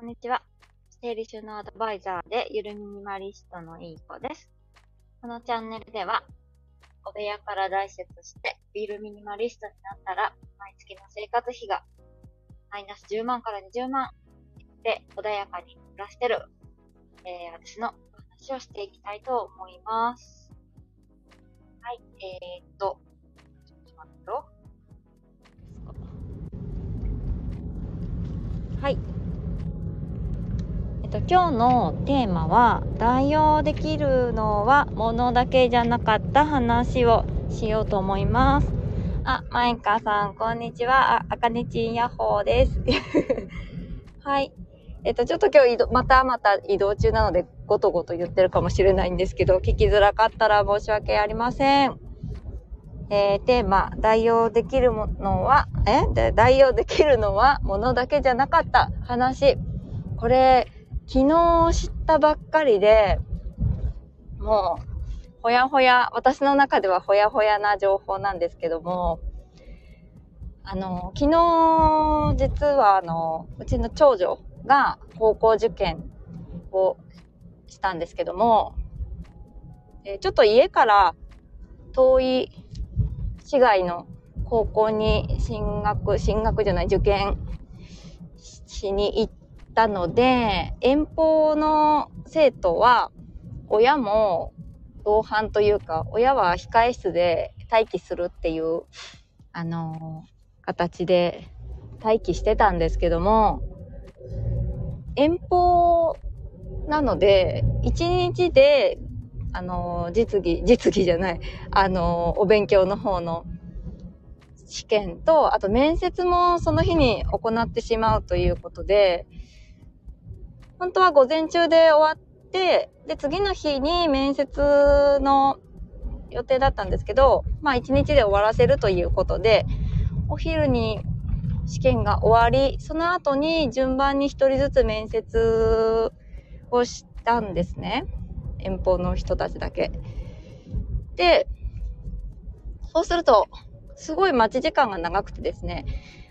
こんにちは。整理収納アドバイザーでゆるミニマリストのいい子です。このチャンネルでは、お部屋から大切してゆるミニマリストになったら、毎月の生活費がマイナス10万から20万で穏やかに暮らしてる、えー、私のお話をしていきたいと思います。はい、えー、っと、ちょっと待ってよ。はい。と、今日のテーマは、代用できるのは物だけじゃなかった話をしようと思います。あ、マイカさん、こんにちは。あ、あかねちんヤホーです。はい。えっと、ちょっと今日、またまた移動中なので、ごとごと言ってるかもしれないんですけど、聞きづらかったら申し訳ありません。えー、テーマ、代用できるものは、え？代用できるのは物だけじゃなかった話。これ、昨日知ったばっかりで、もう、ほやほや、私の中ではほやほやな情報なんですけども、あの、昨日、実はあの、うちの長女が高校受験をしたんですけども、えちょっと家から遠い市外の高校に進学、進学じゃない、受験しに行ったので、遠方の生徒は、親も同伴というか、親は控え室で待機するっていう、あの形で待機してたんですけども、遠方なので、一日で、あの実技、実技じゃない、あのお勉強の方の試験と、あと面接もその日に行ってしまうということで、本当は午前中で終わって、で、次の日に面接の予定だったんですけど、まあ一日で終わらせるということで、お昼に試験が終わり、その後に順番に一人ずつ面接をしたんですね。遠方の人たちだけ。で、そうすると、すごい待ち時間が長くてですね、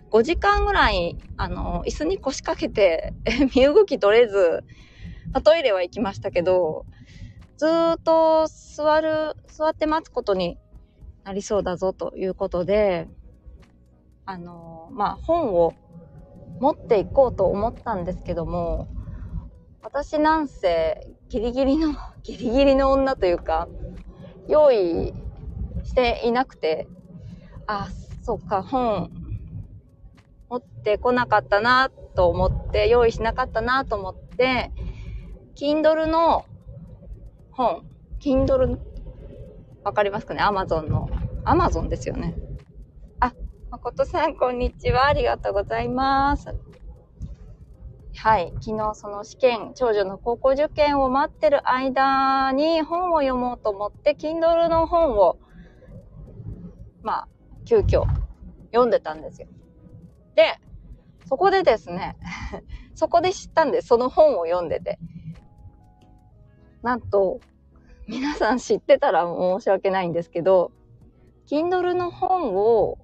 5時間ぐらい、あの、椅子に腰掛けて、身動き取れず、まあトイレは行きましたけど、ずっと座る、座って待つことになりそうだぞということで、あの、まあ、本を持っていこうと思ったんですけども、私なんせギリギリの、ギリギリの女というか、用意していなくて、あ、そうか、本ってこなかったなと思って、用意しなかったなと思って、Kindle の本、Kindle、わかりますかね ?Amazon の。Amazon ですよね。あ、誠さん、こんにちは。ありがとうございます。はい。昨日その試験、長女の高校受験を待ってる間に本を読もうと思って、Kindle の本を、まあ、急遽読んでたんですよ。で、そこでですね、そこで知ったんです。その本を読んでて。なんと、皆さん知ってたら申し訳ないんですけど、Kindle の本を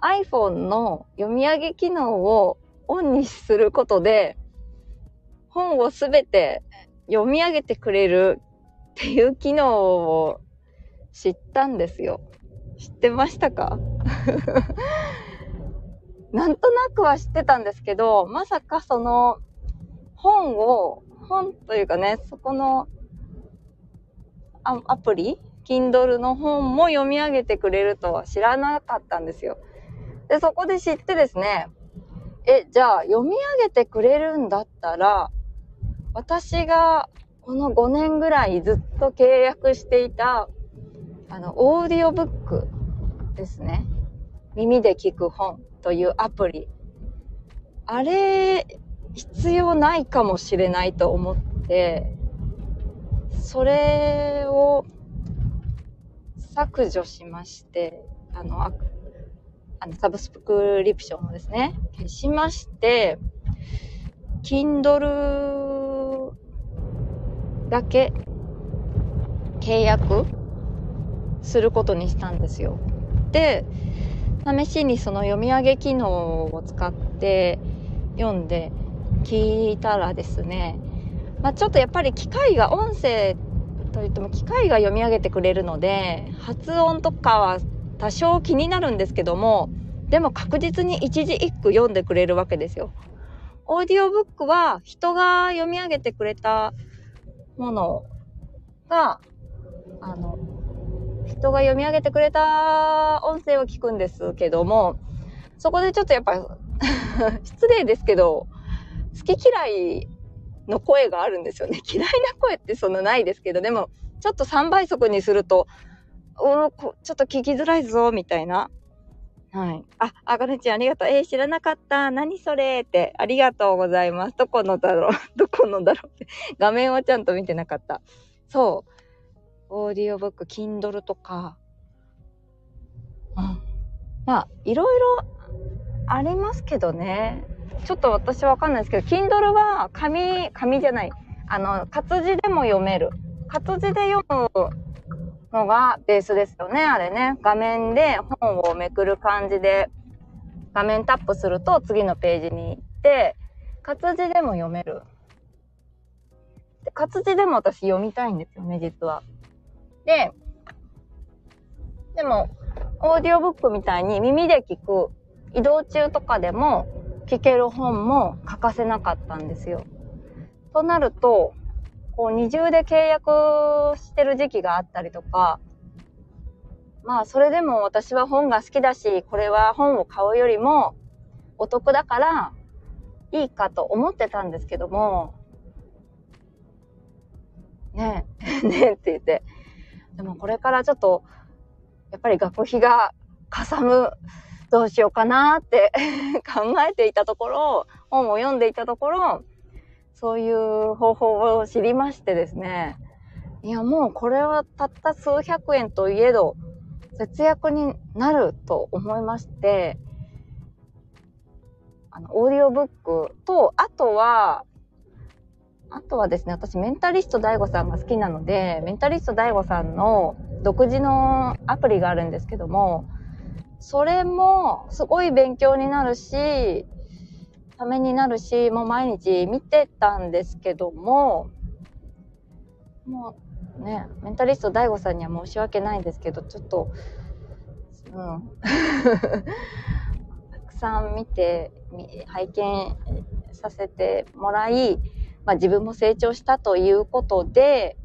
iPhone の読み上げ機能をオンにすることで、本をすべて読み上げてくれるっていう機能を知ったんですよ。知ってましたか？なんとなくは知ってたんですけど、まさかその本を、本というかね、そこのアアプリ？Kindle の本も読み上げてくれるとは知らなかったんですよ。で、そこで知ってですね、え、じゃあ読み上げてくれるんだったら、私がこの5年ぐらいずっと契約していた、あの、オーディオブックですね。耳で聞く本というアプリ。あれ、必要ないかもしれないと思って、それを削除しまして、あの、あのサブスクリプションをですね、消しまして、Kindle だけ契約することにしたんですよ。で、試しにその読み上げ機能を使って読んで、聞いたらですね、まあ、ちょっとやっぱり機械が音声といっても機械が読み上げてくれるので発音とかは多少気になるんですけどもでも確実に一字一句読んでくれるわけですよ。オーディオブックは人が読み上げてくれたものが、あの、人が読み上げてくれた音声を聞くんですけども、そこでちょっとやっぱ 失礼ですけど、好き嫌いの声があるんですよね。嫌いな声ってそんなないですけど、でも、ちょっと3倍速にすると、うん、ちょっと聞きづらいぞ、みたいな。はい。あ、あかねちゃんありがとう。えー、知らなかった。何それって。ありがとうございます。どこのだろう どこのだろうって。画面はちゃんと見てなかった。そう。オーディオブック、Kindle とか。うん。まあ、いろいろありますけどね。ちょっと私わかんないですけど、Kindle は紙、紙じゃない。あの、活字でも読める。活字で読むのがベースですよね、あれね。画面で本をめくる感じで、画面タップすると次のページに行って、活字でも読める。で活字でも私読みたいんですよね、実は。で、でも、オーディオブックみたいに耳で聞く、移動中とかでも聞ける本も欠かせなかったんですよ。となると、こう二重で契約してる時期があったりとか、まあそれでも私は本が好きだし、これは本を買うよりもお得だからいいかと思ってたんですけども、ねえ、ねえって言って。でもこれからちょっと、やっぱり学費がかさむ、どうしようかなって 考えていたところ、本を読んでいたところ、そういう方法を知りましてですね。いや、もうこれはたった数百円といえど、節約になると思いまして、あの、オーディオブックと、あとは、あとはですね、私メンタリスト DAIGO さんが好きなので、メンタリスト DAIGO さんの独自のアプリがあるんですけども、それもすごい勉強になるし、ためになるし、もう毎日見てたんですけども、もうね、メンタリスト DAIGO さんには申し訳ないんですけど、ちょっと、うん。たくさん見て、拝見させてもらい、まあ自分も成長したということで、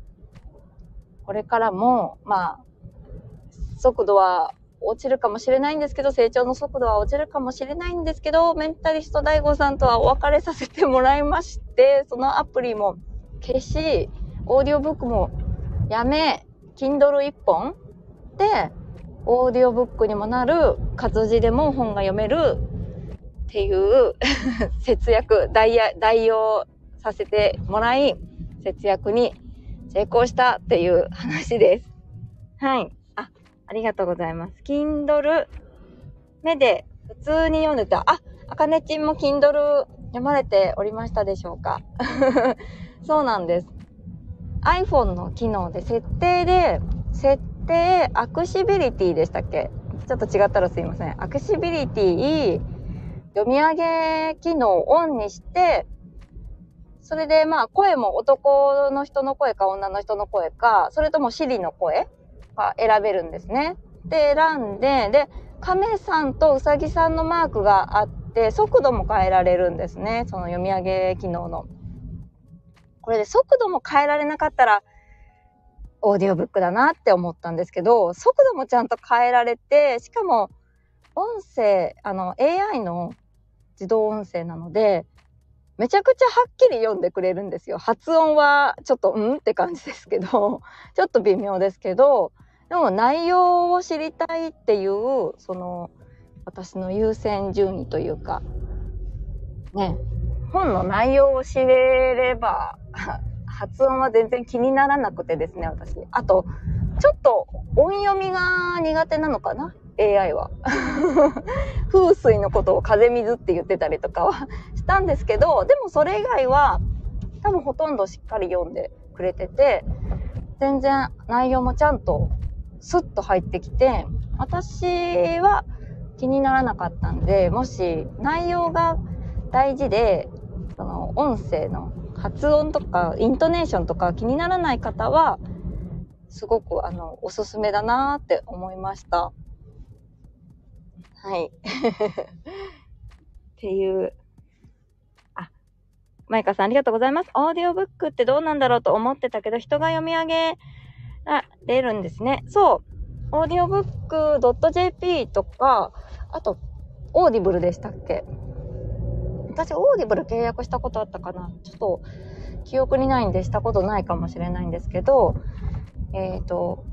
これからも、まあ、速度は落ちるかもしれないんですけど、成長の速度は落ちるかもしれないんですけど、メンタリスト DAIGO さんとはお別れさせてもらいまして、そのアプリも消し、オーディオブックもやめ、Kindle 一本で、オーディオブックにもなる、活字でも本が読めるっていう 節約、代代用させてもらい、節約に成功したっていう話です。はい。あありがとうございます。Kindle 目で普通に読んでた。あ、あかねちんも Kindle 読まれておりましたでしょうか？そうなんです。iPhone の機能で設定で、設定、アクシビリティでしたっけ？ちょっと違ったらすいません。アクシビリティ、読み上げ機能をオンにして、それでまあ声も男の人の声か女の人の声か、それとも Siri の声が選べるんですね。で、選んで、で、亀さんとうさぎさんのマークがあって、速度も変えられるんですね。その読み上げ機能の。これで速度も変えられなかったら、オーディオブックだなって思ったんですけど、速度もちゃんと変えられて、しかも、音声、あの、AI の自動音声なので、めちゃくちゃはっきり読んでくれるんですよ。発音はちょっと、うん？って感じですけど、ちょっと微妙ですけど、でも内容を知りたいっていう、その、私の優先順位というか、ね、本の内容を知れれば、発音は全然気にならなくてですね、私。あと、ちょっと音読みが苦手なのかな？?AI は。風水のことを風水って言ってたりとかはしたんですけど、でもそれ以外は多分ほとんどしっかり読んでくれてて、全然内容もちゃんとスッと入ってきて、私は気にならなかったんで、もし内容が大事で、その音声の発音とかイントネーションとか気にならない方はすごくあのおすすめだなって思いましたはい。っていう。あマイカさんありがとうございます。オーディオブックってどうなんだろうと思ってたけど人が読み上げられるんですね。そう。オーディオブック .jp とかあとオーディブルでしたっけ？私、オーディブル契約したことあったかな。ちょっと記憶にないんでしたことないかもしれないんですけど、えっ、ー、と、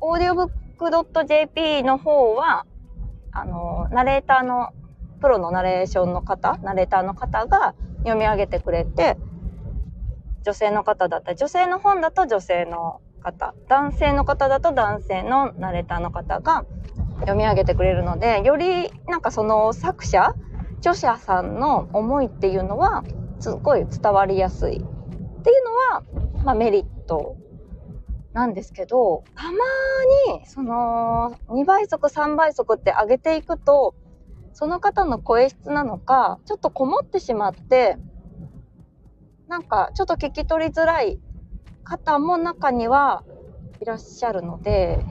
オーディオブック .jp の方は、あの、ナレーターの、プロのナレーションの方、ナレーターの方が読み上げてくれて、女性の方だったら、女性の本だと女性の方、男性の方だと男性のナレーターの方が読み上げてくれるので、よりなんかその作者著者さんの思いっていうのはすごい伝わりやすい。っていうのは、まあ、メリットなんですけどたまにその2倍速3倍速って上げていくとその方の声質なのかちょっとこもってしまってなんかちょっと聞き取りづらい方も中にはいらっしゃるので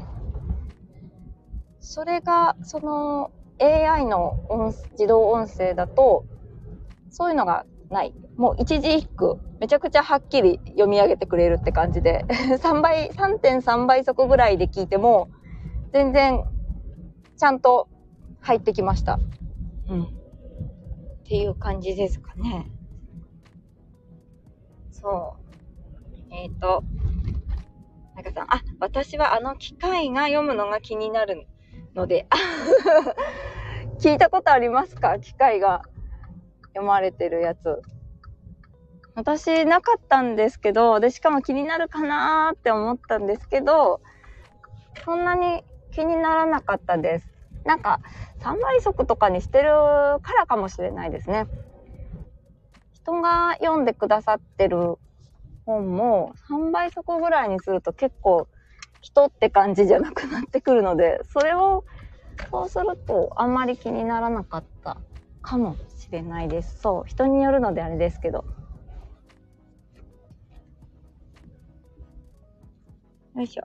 それがその AI の音自動音声だと、そういうのがない。もう一字一句、めちゃくちゃはっきり読み上げてくれるって感じで、3倍、3.3倍速ぐらいで聞いても、全然、ちゃんと入ってきました。うん。っていう感じですかね。そう。えっ、ー、と、なんかさん、あ、私はあの機械が読むのが気になるので、聞いたことありますか？機械が読まれてるやつ。私なかったんですけど、で、しかも気になるかなーって思ったんですけど、そんなに気にならなかったです。なんか、3倍速とかにしてるからかもしれないですね。人が読んでくださってる本も3倍速ぐらいにすると結構人って感じじゃなくなってくるので、それをそうするとあんまり気にならなかったかもしれないです。そう、人によるのであれですけど。よいしょ。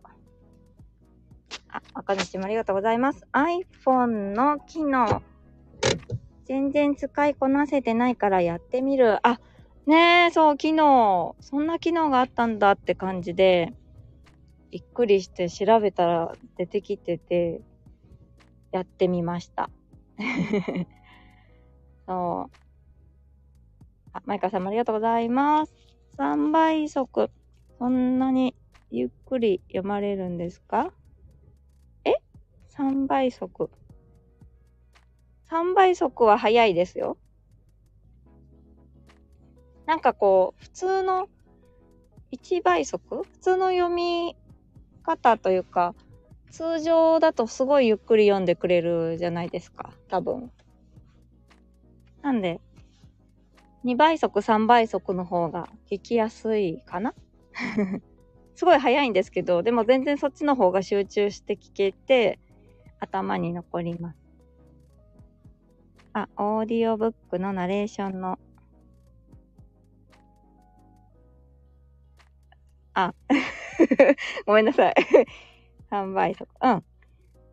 あ、赤西もありがとうございます。iPhone の機能。全然使いこなせてないからやってみる。あ、ねえ、そう、機能。そんな機能があったんだって感じで、びっくりして調べたら出てきてて、やってみました。そう。あ、マイカさんもありがとうございます。3倍速。そんなにゆっくり読まれるんですか？え ?3 倍速。3倍速は早いですよ。なんかこう、普通の1倍速？普通の読み方というか、通常だとすごいゆっくり読んでくれるじゃないですか。多分。なんで、2倍速、3倍速の方が聞きやすいかな？すごい早いんですけど、でも全然そっちの方が集中して聞けて、頭に残ります。あ、オーディオブックのナレーションの。あ、ごめんなさい3倍速。うん。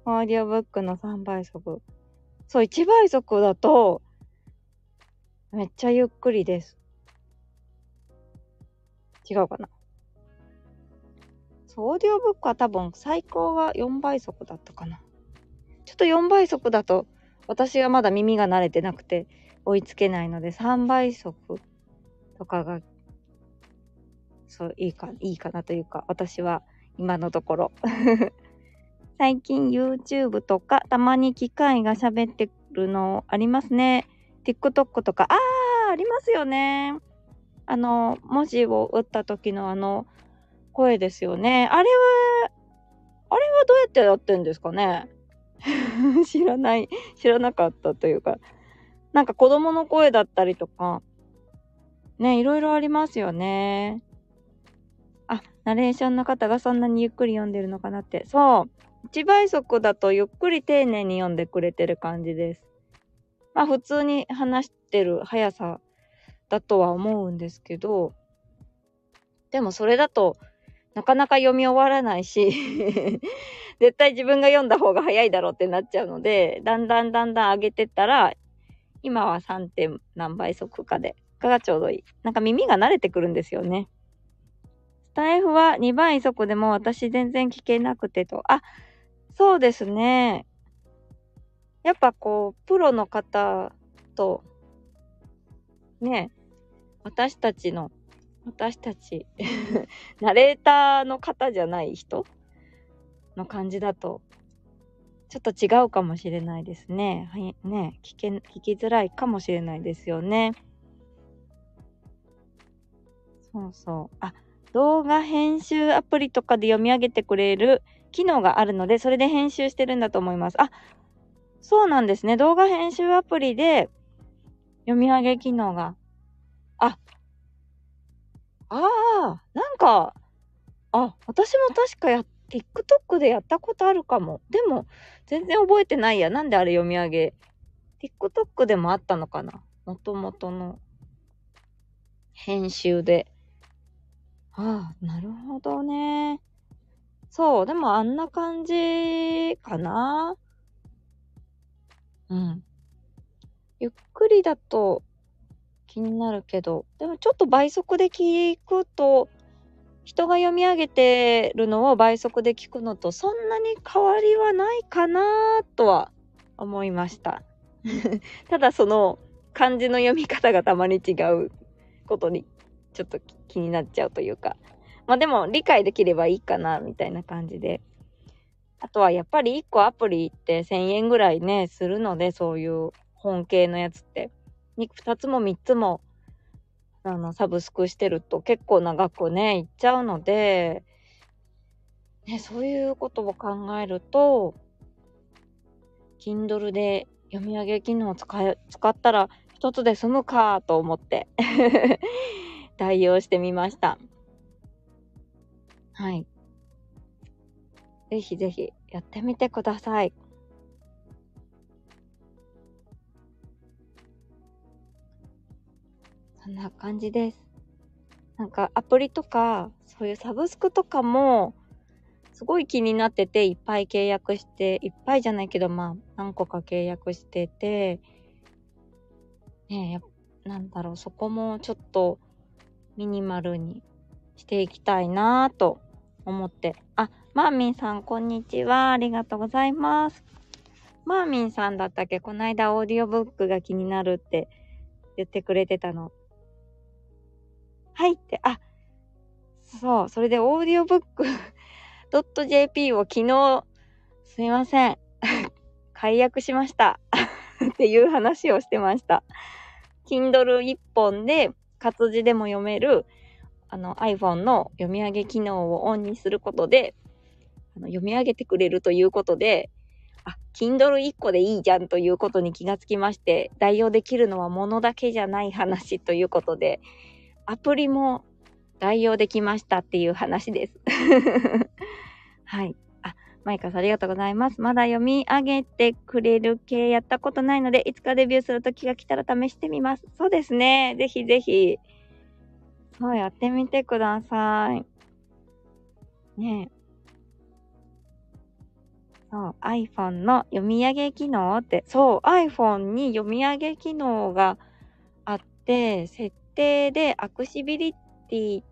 オーディオブックの3倍速。そう、1倍速だと、めっちゃゆっくりです。違うかな。そう、オーディオブックは多分最高は4倍速だったかな。ちょっと4倍速だと、私はまだ耳が慣れてなくて追いつけないので、3倍速とかが、そう、いいか、いいかなというか、私は今のところ。最近 YouTube とかたまに機械が喋ってるのありますね。TikTok とか、あー、ありますよね。あの、文字を打った時のあの声ですよね。あれは、あれはどうやってやってんですかね 知らない、知らなかったというか、なんか子供の声だったりとか、ね、いろいろありますよね。あナレーションの方がそんなにゆっくり読んでるのかなって。そう。1倍速だとゆっくり丁寧に読んでくれてる感じです。まあ普通に話してる速さだとは思うんですけど、でもそれだとなかなか読み終わらないし 絶対自分が読んだ方が早いだろうってなっちゃうので、だんだんだんだん上げてったら、今は 3. 点何倍速かで、がちょうどいい。なんか耳が慣れてくるんですよね。スタイフは2倍速でも私全然聞けなくてと。あ、そうですね。やっぱこう、プロの方と、ね、私たちの、私たち、ナレーターの方じゃない人の感じだと、ちょっと違うかもしれないですね。はい、ね、聞け、聞きづらいかもしれないですよね。そうそう。あ、動画編集アプリとかで読み上げてくれる機能があるので、それで編集してるんだと思います。あ、そうなんですね。動画編集アプリで読み上げ機能が。あ、ああ、なんか、あ、私も確かや、TikTok でやったことあるかも。でも、全然覚えてないや。なんであれ読み上げ？TikTok でもあったのかな？もともとの編集で。ああ、なるほどね。そう、でもあんな感じかな。うん。ゆっくりだと気になるけど、でもちょっと倍速で聞くと、人が読み上げてるのを倍速で聞くのとそんなに変わりはないかなとは思いました。ただその漢字の読み方がたまに違うことにちょっと気になっちゃうというか。まあでも理解できればいいかなみたいな感じで。あとはやっぱり1個アプリって1000円ぐらいね、するので、そういう本系のやつって。2つも3つも、あの、サブスクしてると結構長くね、いっちゃうので、ね、そういうことを考えると、Kindle で読み上げ機能を使え使ったら一つで済むかと思って 代用してみました。はい。ぜひぜひやってみてください。そんな感じです。なんかアプリとか、そういうサブスクとかも、すごい気になってて、いっぱい契約して、いっぱいじゃないけど、まあ、何個か契約してて、ねえ、なんだろう、そこもちょっとミニマルにしていきたいなぁと思って。あ、マーミンさん、こんにちは。ありがとうございます。マーミンさんだったっけ？こないだオーディオブックが気になるって言ってくれてたの。はいって、あ、そう、それでオーディオブック .jp を昨日、すいません。解約しました っていう話をしてました。Kindle 一本で活字でも読めるあの iPhone の読み上げ機能をオンにすることで、の読み上げてくれるということで、あ、Kindle 1個でいいじゃんということに気がつきまして、代用できるのは物だけじゃない話ということで、アプリも代用できましたっていう話です。はい。あ、マイカさんありがとうございます。まだ読み上げてくれる系やったことないので、いつかデビューする時が来たら試してみます。そうですね。ぜひぜひ。そうやってみてください。ねえ。そう、iPhone の読み上げ機能って、そう、iPhone に読み上げ機能があって、設定でアクシビリティっ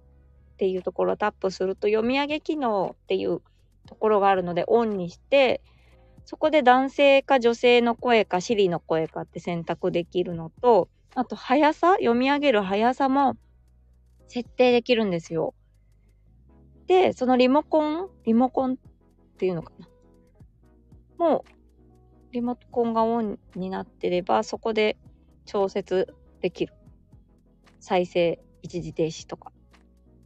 ていうところをタップすると読み上げ機能っていうところがあるのでオンにして、そこで男性か女性の声か Siri の声かって選択できるのと、あと速さ、読み上げる速さも設定できるんですよ。で、そのリモコン、リモコンっていうのかな。もう、リモコンがオンになってれば、そこで調節できる。再生、一時停止とか。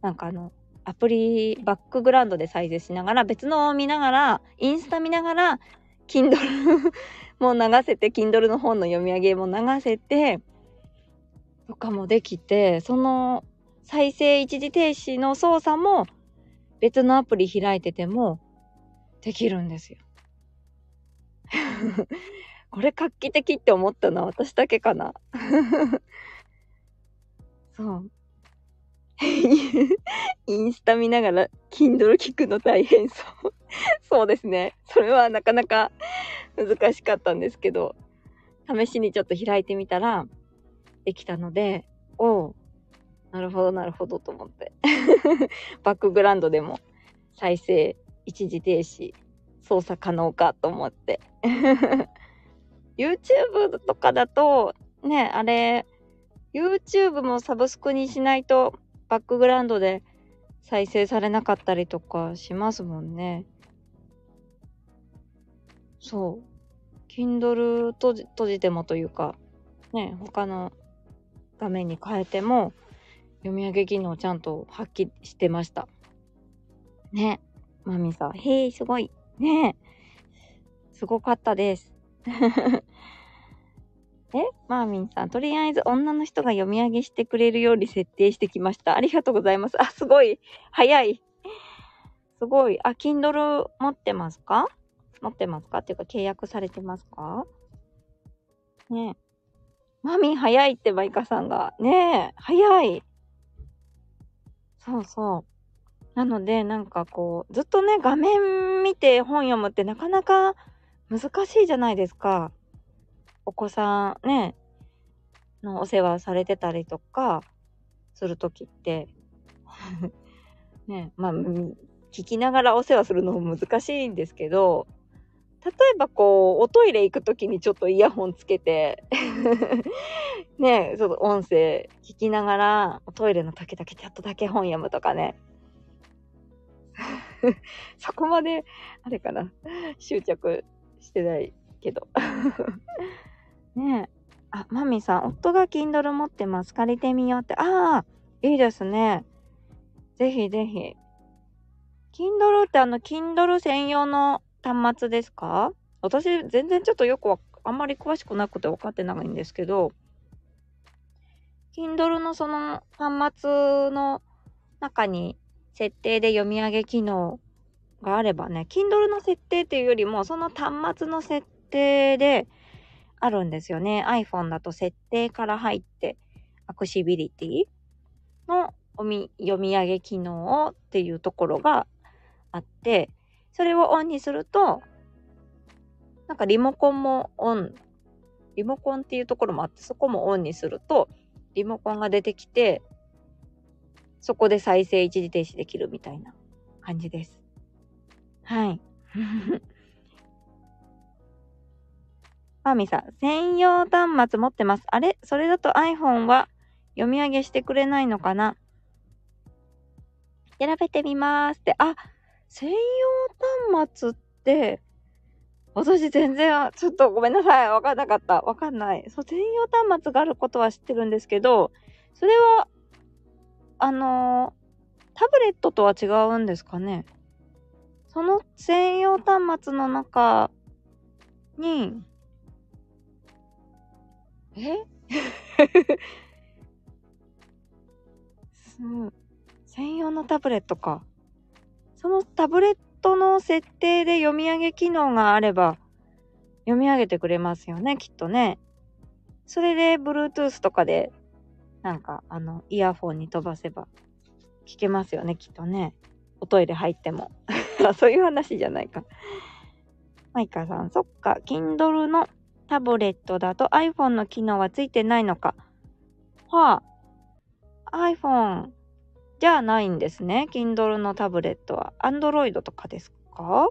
なんかあの、アプリ、バックグラウンドで再生しながら、別のを見ながら、インスタ見ながら、Kindle も流せて、Kindle の本の読み上げも流せて、とかもできて、その再生一時停止の操作も別のアプリ開いててもできるんですよ。これ画期的って思ったのは私だけかな そう。インスタ見ながら Kindle 聞くの大変そう。そうですね。それはなかなか難しかったんですけど、試しにちょっと開いてみたら、できたので、おう、なるほどなるほどと思って。バックグラウンドでも再生、一時停止、操作可能かと思って。YouTube とかだと、ね、あれ、YouTube もサブスクにしないとバックグラウンドで再生されなかったりとかしますもんね。そう。Kindle 閉じ閉じてもというか、ね、他の画面に変えても読み上げ機能ちゃんと発揮してました。ね。マミさん、へえ、すごい。ねえすごかったです。えマーミンさん、とりあえず女の人が読み上げしてくれるように設定してきました。ありがとうございます。あ、すごい。早い。すごい。あ、Kindle 持ってますか？持ってますか？っていうか契約されてますか？ねえ。マミン早いってバイカさんが。ねえ、早い。そうそう。なので、なんかこう、ずっとね、画面見て本読むってなかなか難しいじゃないですか。お子さんね、のお世話されてたりとかするときって、ね、まあ、聞きながらお世話するのも難しいんですけど、例えばこう、おトイレ行くときにちょっとイヤホンつけて ね、ちょっと音声聞きながら、おトイレの時だけちょっとだけ本読むとかね。そこまで、あれかな、執着してないけど。ねえ。あ、マミさん、夫が Kindle 持ってます。借りてみようって。ああ、いいですね。ぜひぜひ。Kindle ってあの、Kindle 専用の端末ですか？私、全然ちょっとよくあんまり詳しくなくて分かってないんですけど、Kindle のその端末の中に設定で読み上げ機能があればね、Kindle の設定っていうよりも、その端末の設定で、あるんですよね。iPhone だと設定から入って、アクシビリティの読み上げ機能っていうところがあって、それをオンにすると、なんかリモコンもオン、リモコンっていうところもあって、そこもオンにすると、リモコンが出てきて、そこで再生一時停止できるみたいな感じです。はい。マーミさん、専用端末持ってます。あれ？それだと iPhone は読み上げしてくれないのかな？調べてみますって。あ、専用端末って、私全然、ちょっとごめんなさい。わかんなかった。わかんない。そう、専用端末があることは知ってるんですけど、それは、あの、タブレットとは違うんですかね？その専用端末の中に、え？そう。専用のタブレットか。そのタブレットの設定で読み上げ機能があれば、読み上げてくれますよね、きっとね。それで、Bluetooth とかで、なんか、あの、イヤフォンに飛ばせば、聞けますよね、きっとね。おトイレ入っても。そういう話じゃないか。マイカさん、そっか、Kindle のタブレットだと iPhone の機能はついてないのか。はあ、iPhone じゃないんですね。Kindle のタブレットは。Android とかですか？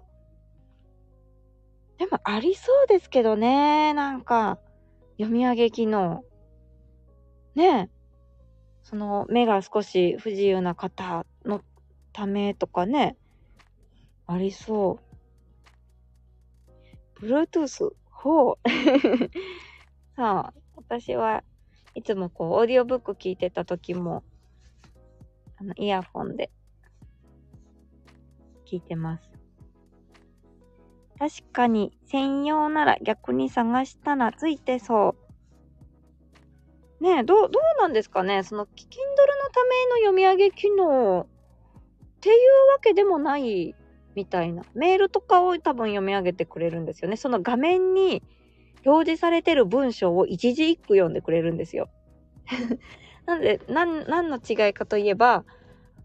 でもありそうですけどね。なんか、読み上げ機能。ねえ。その目が少し不自由な方のためとかね。ありそう。Bluetooth ほう。さあ、私はいつもこう、オーディオブック聞いてた時も、あの、イヤホンで聞いてます。確かに、専用なら逆に探したらついてそう。ね、どう、どうなんですかね？その、Kindle のための読み上げ機能っていうわけでもないみたいな。メールとかを多分読み上げてくれるんですよね。その画面に表示されてる文章を一字一句読んでくれるんですよ。なんで、なん、何の違いかといえば、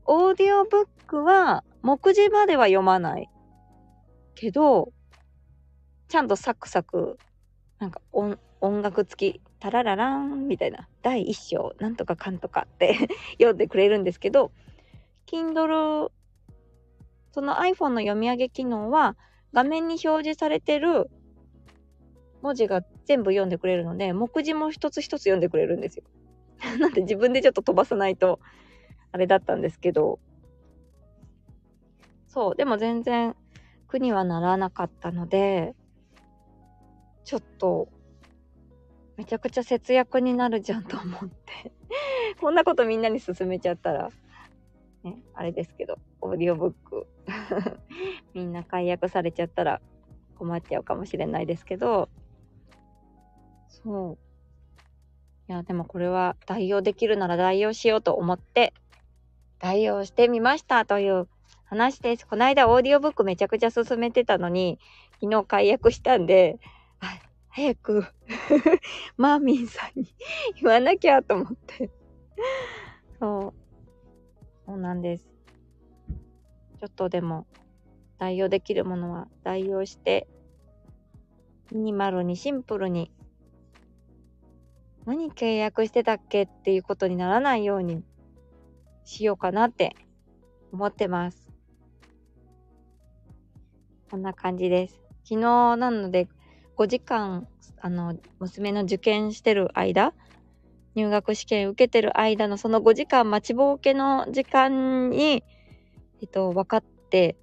オーディオブックは目次までは読まない。けど、ちゃんとサクサク、なんか音音楽付き、タララランみたいな、第一章、なんとかかんとかって 読んでくれるんですけど、Kindle、その iPhone の読み上げ機能は、画面に表示されてる文字が全部読んでくれるので、目次も一つ一つ読んでくれるんですよ。なんで自分でちょっと飛ばさないと、あれだったんですけど、そう、でも全然苦にはならなかったので、ちょっと、めちゃくちゃ節約になるじゃんと思って こんなことみんなに勧めちゃったら、ね、あれですけど、オーディオブック みんな解約されちゃったら困っちゃうかもしれないですけど、そう。いや、でもこれは代用できるなら代用しようと思って、代用してみましたという話です。この間オーディオブックめちゃくちゃ進めてたのに、昨日解約したんで、早く マーミンさんに言わなきゃと思ってそう。そうなんです。ちょっとでも代用できるものは代用して、ミニマルにシンプルに何契約してたっけっていうことにならないようにしようかなって思ってます。こんな感じです。昨日なので5時間、あの、娘の受験してる間、入学試験受けてる間のその5時間待ちぼうけの時間に、えっと、分かって、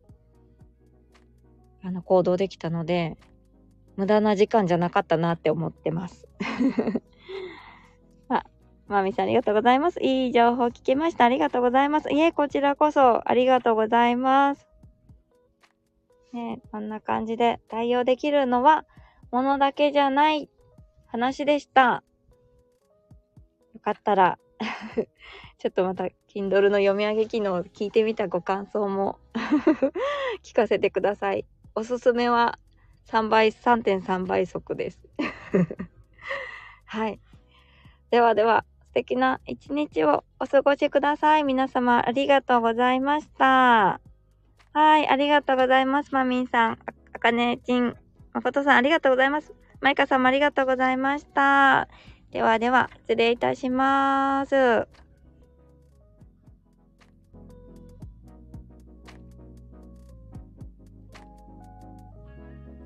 あの、行動できたので、無駄な時間じゃなかったなって思ってます。まみさんありがとうございます。いい情報聞きました。ありがとうございます。いえ、こちらこそありがとうございます。ねこんな感じで対応できるのは、ものだけじゃない話でした。よかったら ちょっとまた Kindle の読み上げ機能を聞いてみたご感想も 聞かせてください。おすすめは3倍、3.3倍速です はい。ではでは、素敵な一日をお過ごしください。皆様ありがとうございました。はい、ありがとうございます。まみんさん、あかねちん、まことさんありがとうございます。マイカさんもありがとうございました。ではでは、失礼いたします。